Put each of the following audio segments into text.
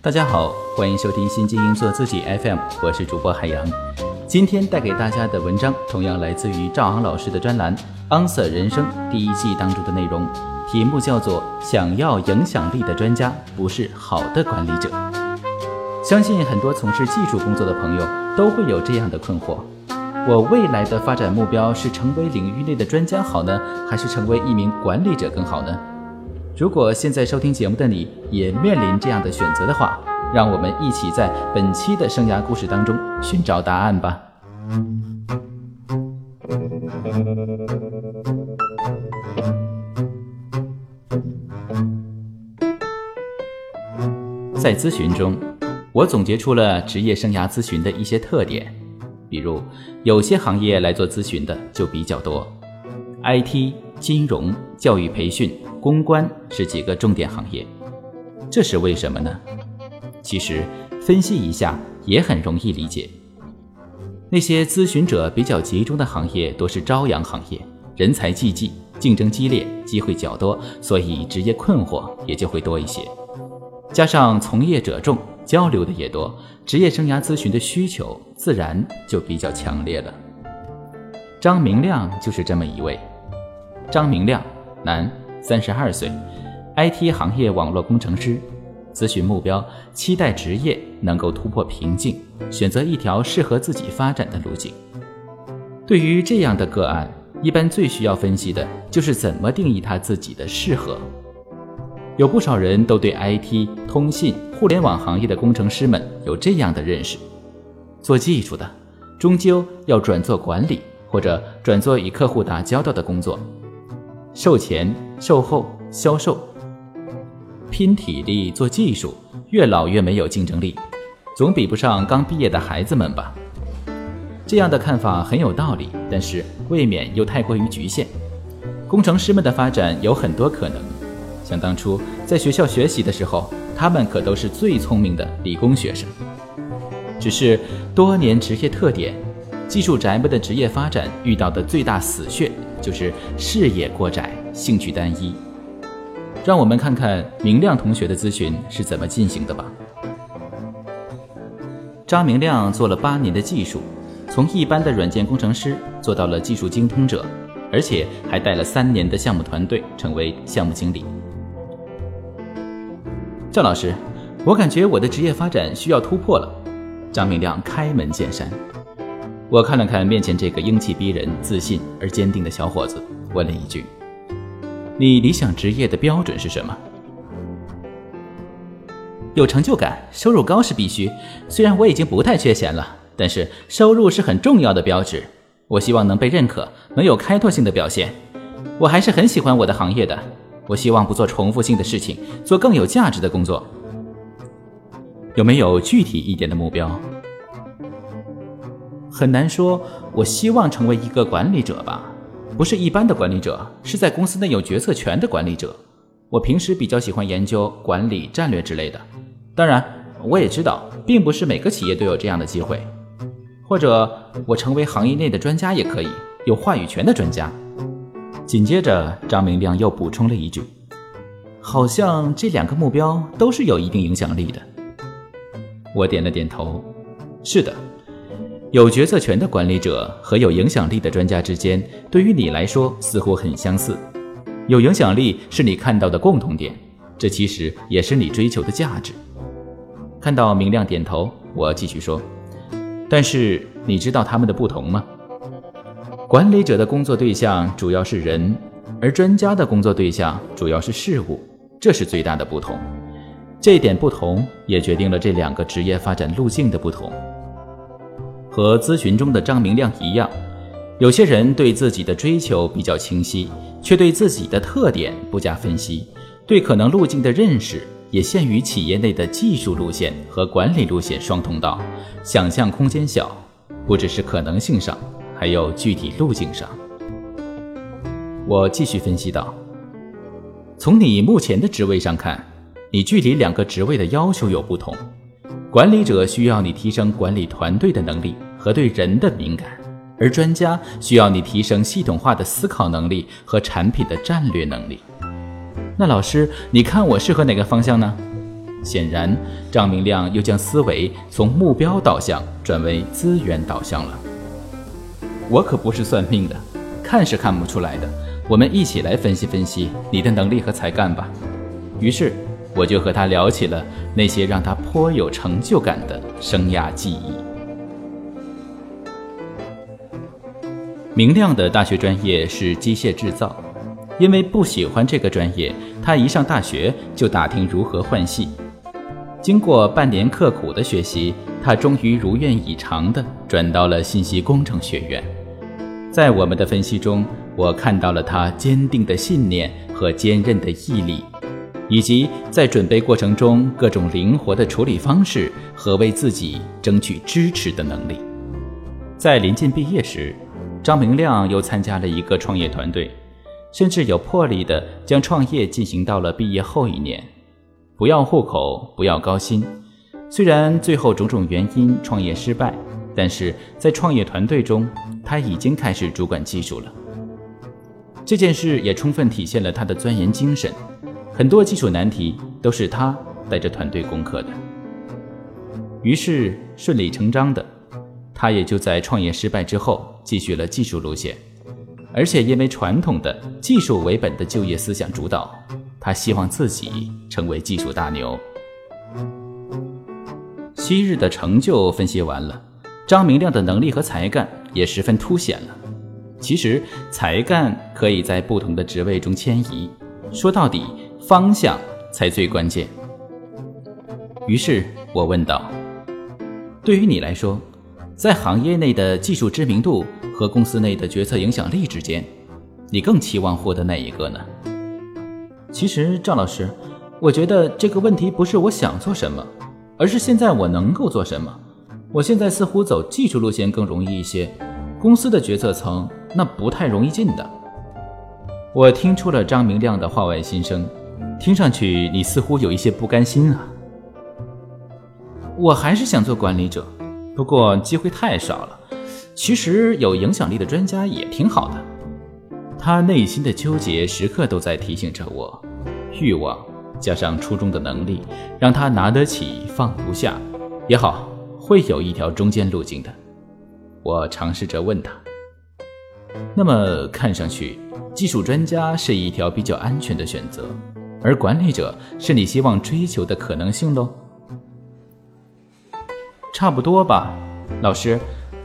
大家好，欢迎收听新精英做自己 FM，我是主播海洋。今天带给大家的文章同样来自于赵昂老师的专栏《Answer 人生》第一季当中的内容，题目叫做“想要影响力的专家不是好的管理者”。相信很多从事技术工作的朋友都会有这样的困惑：我未来的发展目标是成为领域内的专家好呢，还是成为一名管理者更好呢？如果现在收听节目的你也面临这样的选择的话，让我们一起在本期的生涯故事当中寻找答案吧。在咨询中，我总结出了职业生涯咨询的一些特点，比如有些行业来做咨询的就比较多，IT、金融、教育培训。公关是几个重点行业，这是为什么呢？其实分析一下也很容易理解。那些咨询者比较集中的行业都是朝阳行业，人才济济，竞争激烈，机会较多，所以职业困惑也就会多一些。加上从业者众，交流的也多，职业生涯咨询的需求自然就比较强烈了。张明亮就是这么一位。张明亮，男。三十二岁，IT 行业网络工程师，咨询目标期待职业能够突破瓶颈，选择一条适合自己发展的路径。对于这样的个案，一般最需要分析的就是怎么定义他自己的适合。有不少人都对 IT、通信、互联网行业的工程师们有这样的认识：做技术的，终究要转做管理，或者转做与客户打交道的工作。售前、售后、销售，拼体力做技术，越老越没有竞争力，总比不上刚毕业的孩子们吧？这样的看法很有道理，但是未免又太过于局限。工程师们的发展有很多可能。想当初在学校学习的时候，他们可都是最聪明的理工学生。只是多年职业特点，技术宅们的职业发展遇到的最大死穴。就是视野过窄，兴趣单一。让我们看看明亮同学的咨询是怎么进行的吧。张明亮做了八年的技术，从一般的软件工程师做到了技术精通者，而且还带了三年的项目团队，成为项目经理。赵老师，我感觉我的职业发展需要突破了。张明亮开门见山。我看了看面前这个英气逼人、自信而坚定的小伙子，问了一句：“你理想职业的标准是什么？”有成就感，收入高是必须。虽然我已经不太缺钱了，但是收入是很重要的标志。我希望能被认可，能有开拓性的表现。我还是很喜欢我的行业的。我希望不做重复性的事情，做更有价值的工作。有没有具体一点的目标？很难说，我希望成为一个管理者吧，不是一般的管理者，是在公司内有决策权的管理者。我平时比较喜欢研究管理战略之类的。当然，我也知道，并不是每个企业都有这样的机会。或者，我成为行业内的专家也可以，有话语权的专家。紧接着，张明亮又补充了一句：“好像这两个目标都是有一定影响力的。”我点了点头：“是的。”有决策权的管理者和有影响力的专家之间，对于你来说似乎很相似。有影响力是你看到的共同点，这其实也是你追求的价值。看到明亮点头，我继续说：“但是你知道他们的不同吗？管理者的工作对象主要是人，而专家的工作对象主要是事物，这是最大的不同。这点不同也决定了这两个职业发展路径的不同。”和咨询中的张明亮一样，有些人对自己的追求比较清晰，却对自己的特点不加分析，对可能路径的认识也限于企业内的技术路线和管理路线双通道，想象空间小，不只是可能性上，还有具体路径上。我继续分析道：从你目前的职位上看，你距离两个职位的要求有不同，管理者需要你提升管理团队的能力。和对人的敏感，而专家需要你提升系统化的思考能力和产品的战略能力。那老师，你看我适合哪个方向呢？显然，张明亮又将思维从目标导向转为资源导向了。我可不是算命的，看是看不出来的。我们一起来分析分析你的能力和才干吧。于是，我就和他聊起了那些让他颇有成就感的生涯记忆。明亮的大学专业是机械制造，因为不喜欢这个专业，他一上大学就打听如何换系。经过半年刻苦的学习，他终于如愿以偿地转到了信息工程学院。在我们的分析中，我看到了他坚定的信念和坚韧的毅力，以及在准备过程中各种灵活的处理方式和为自己争取支持的能力。在临近毕业时，张明亮又参加了一个创业团队，甚至有魄力地将创业进行到了毕业后一年。不要户口，不要高薪。虽然最后种种原因创业失败，但是在创业团队中，他已经开始主管技术了。这件事也充分体现了他的钻研精神，很多技术难题都是他带着团队攻克的。于是顺理成章的，他也就在创业失败之后。继续了技术路线，而且因为传统的技术为本的就业思想主导，他希望自己成为技术大牛。昔日的成就分析完了，张明亮的能力和才干也十分凸显了。其实才干可以在不同的职位中迁移，说到底方向才最关键。于是我问道：“对于你来说？”在行业内的技术知名度和公司内的决策影响力之间，你更期望获得哪一个呢？其实，赵老师，我觉得这个问题不是我想做什么，而是现在我能够做什么。我现在似乎走技术路线更容易一些，公司的决策层那不太容易进的。我听出了张明亮的话外心声，听上去你似乎有一些不甘心啊。我还是想做管理者。不过机会太少了，其实有影响力的专家也挺好的。他内心的纠结时刻都在提醒着我，欲望加上初中的能力，让他拿得起放不下。也好，会有一条中间路径的。我尝试着问他：“那么看上去，技术专家是一条比较安全的选择，而管理者是你希望追求的可能性喽？”差不多吧，老师，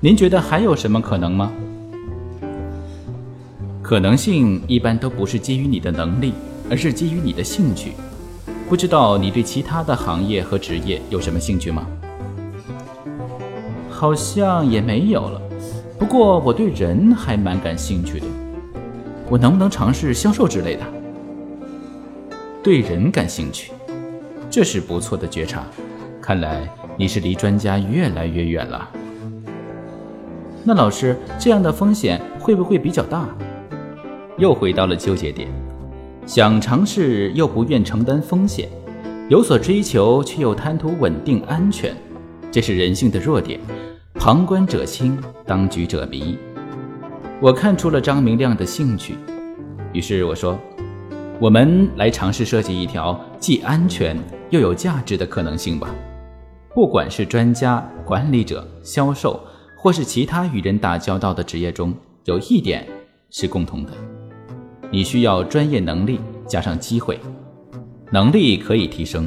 您觉得还有什么可能吗？可能性一般都不是基于你的能力，而是基于你的兴趣。不知道你对其他的行业和职业有什么兴趣吗？好像也没有了。不过我对人还蛮感兴趣的，我能不能尝试销售之类的？对人感兴趣，这是不错的觉察。看来。你是离专家越来越远了。那老师，这样的风险会不会比较大？又回到了纠结点，想尝试又不愿承担风险，有所追求却又贪图稳定安全，这是人性的弱点。旁观者清，当局者迷。我看出了张明亮的兴趣，于是我说：“我们来尝试设计一条既安全又有价值的可能性吧。”不管是专家、管理者、销售，或是其他与人打交道的职业中，有一点是共同的：你需要专业能力加上机会。能力可以提升，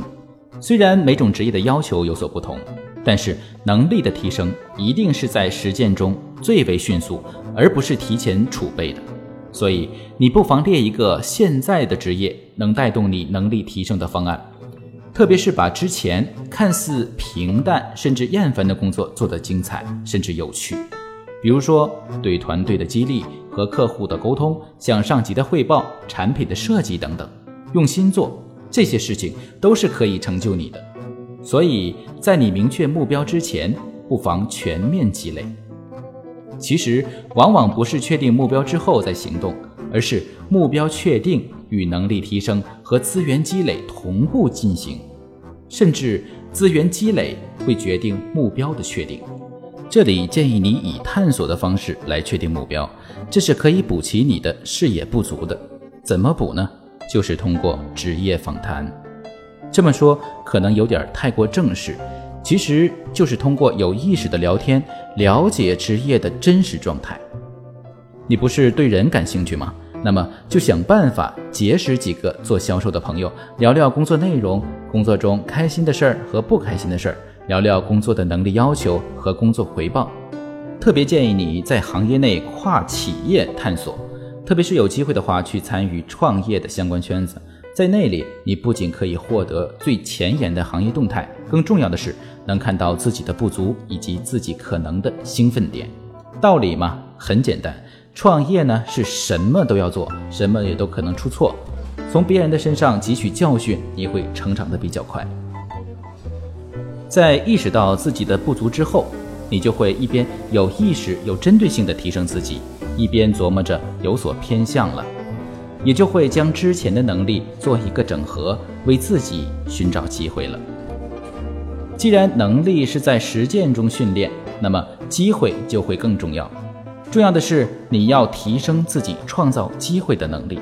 虽然每种职业的要求有所不同，但是能力的提升一定是在实践中最为迅速，而不是提前储备的。所以，你不妨列一个现在的职业能带动你能力提升的方案。特别是把之前看似平淡甚至厌烦的工作做得精彩甚至有趣，比如说对团队的激励和客户的沟通、向上级的汇报、产品的设计等等，用心做这些事情都是可以成就你的。所以在你明确目标之前，不妨全面积累。其实往往不是确定目标之后再行动，而是目标确定。与能力提升和资源积累同步进行，甚至资源积累会决定目标的确定。这里建议你以探索的方式来确定目标，这是可以补齐你的视野不足的。怎么补呢？就是通过职业访谈。这么说可能有点太过正式，其实就是通过有意识的聊天，了解职业的真实状态。你不是对人感兴趣吗？那么就想办法结识几个做销售的朋友，聊聊工作内容、工作中开心的事儿和不开心的事儿，聊聊工作的能力要求和工作回报。特别建议你在行业内跨企业探索，特别是有机会的话，去参与创业的相关圈子。在那里，你不仅可以获得最前沿的行业动态，更重要的是能看到自己的不足以及自己可能的兴奋点。道理嘛，很简单，创业呢是什么都要做，什么也都可能出错。从别人的身上汲取教训，你会成长的比较快。在意识到自己的不足之后，你就会一边有意识、有针对性的提升自己，一边琢磨着有所偏向了。也就会将之前的能力做一个整合，为自己寻找机会了。既然能力是在实践中训练，那么机会就会更重要。重要的是你要提升自己创造机会的能力。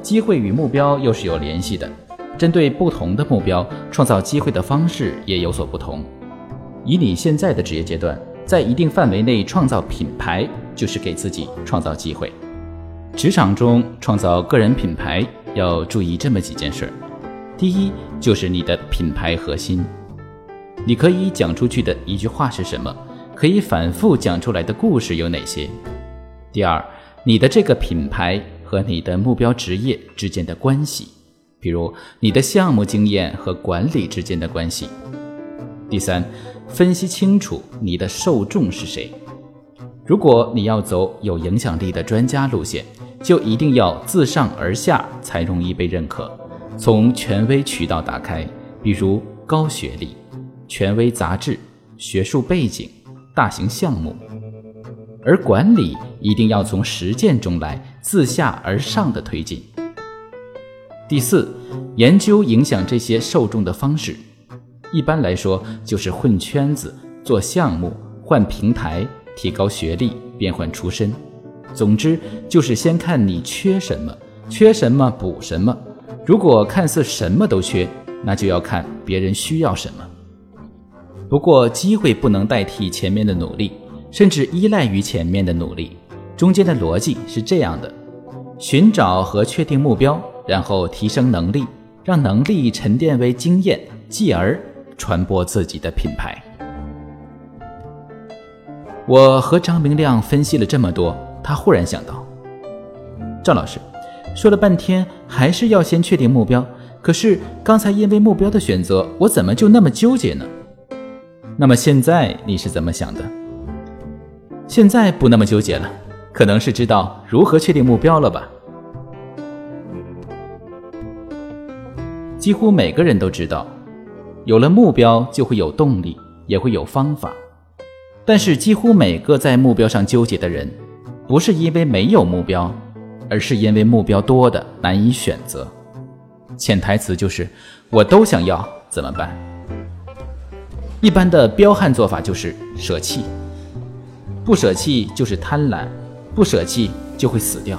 机会与目标又是有联系的，针对不同的目标，创造机会的方式也有所不同。以你现在的职业阶段，在一定范围内创造品牌，就是给自己创造机会。职场中创造个人品牌要注意这么几件事儿。第一，就是你的品牌核心，你可以讲出去的一句话是什么？可以反复讲出来的故事有哪些？第二，你的这个品牌和你的目标职业之间的关系，比如你的项目经验和管理之间的关系。第三，分析清楚你的受众是谁。如果你要走有影响力的专家路线，就一定要自上而下才容易被认可。从权威渠道打开，比如高学历、权威杂志、学术背景、大型项目；而管理一定要从实践中来，自下而上的推进。第四，研究影响这些受众的方式，一般来说就是混圈子、做项目、换平台。提高学历，变换出身，总之就是先看你缺什么，缺什么补什么。如果看似什么都缺，那就要看别人需要什么。不过机会不能代替前面的努力，甚至依赖于前面的努力。中间的逻辑是这样的：寻找和确定目标，然后提升能力，让能力沉淀为经验，继而传播自己的品牌。我和张明亮分析了这么多，他忽然想到，赵老师说了半天，还是要先确定目标。可是刚才因为目标的选择，我怎么就那么纠结呢？那么现在你是怎么想的？现在不那么纠结了，可能是知道如何确定目标了吧？几乎每个人都知道，有了目标就会有动力，也会有方法。但是，几乎每个在目标上纠结的人，不是因为没有目标，而是因为目标多的难以选择。潜台词就是：我都想要，怎么办？一般的彪悍做法就是舍弃，不舍弃就是贪婪，不舍弃就会死掉。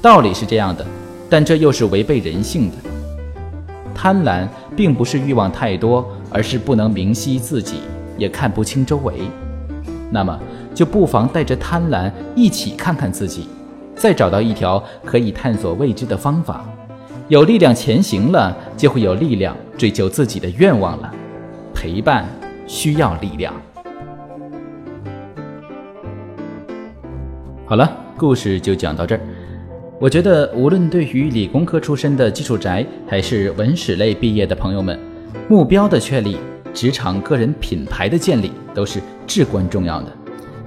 道理是这样的，但这又是违背人性的。贪婪并不是欲望太多，而是不能明晰自己。也看不清周围，那么就不妨带着贪婪一起看看自己，再找到一条可以探索未知的方法。有力量前行了，就会有力量追求自己的愿望了。陪伴需要力量。好了，故事就讲到这儿。我觉得，无论对于理工科出身的技术宅，还是文史类毕业的朋友们，目标的确立。职场个人品牌的建立都是至关重要的。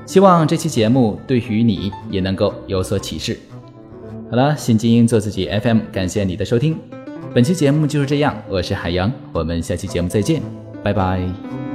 希望这期节目对于你也能够有所启示。好了，新精英做自己 FM，感谢你的收听。本期节目就是这样，我是海洋，我们下期节目再见，拜拜。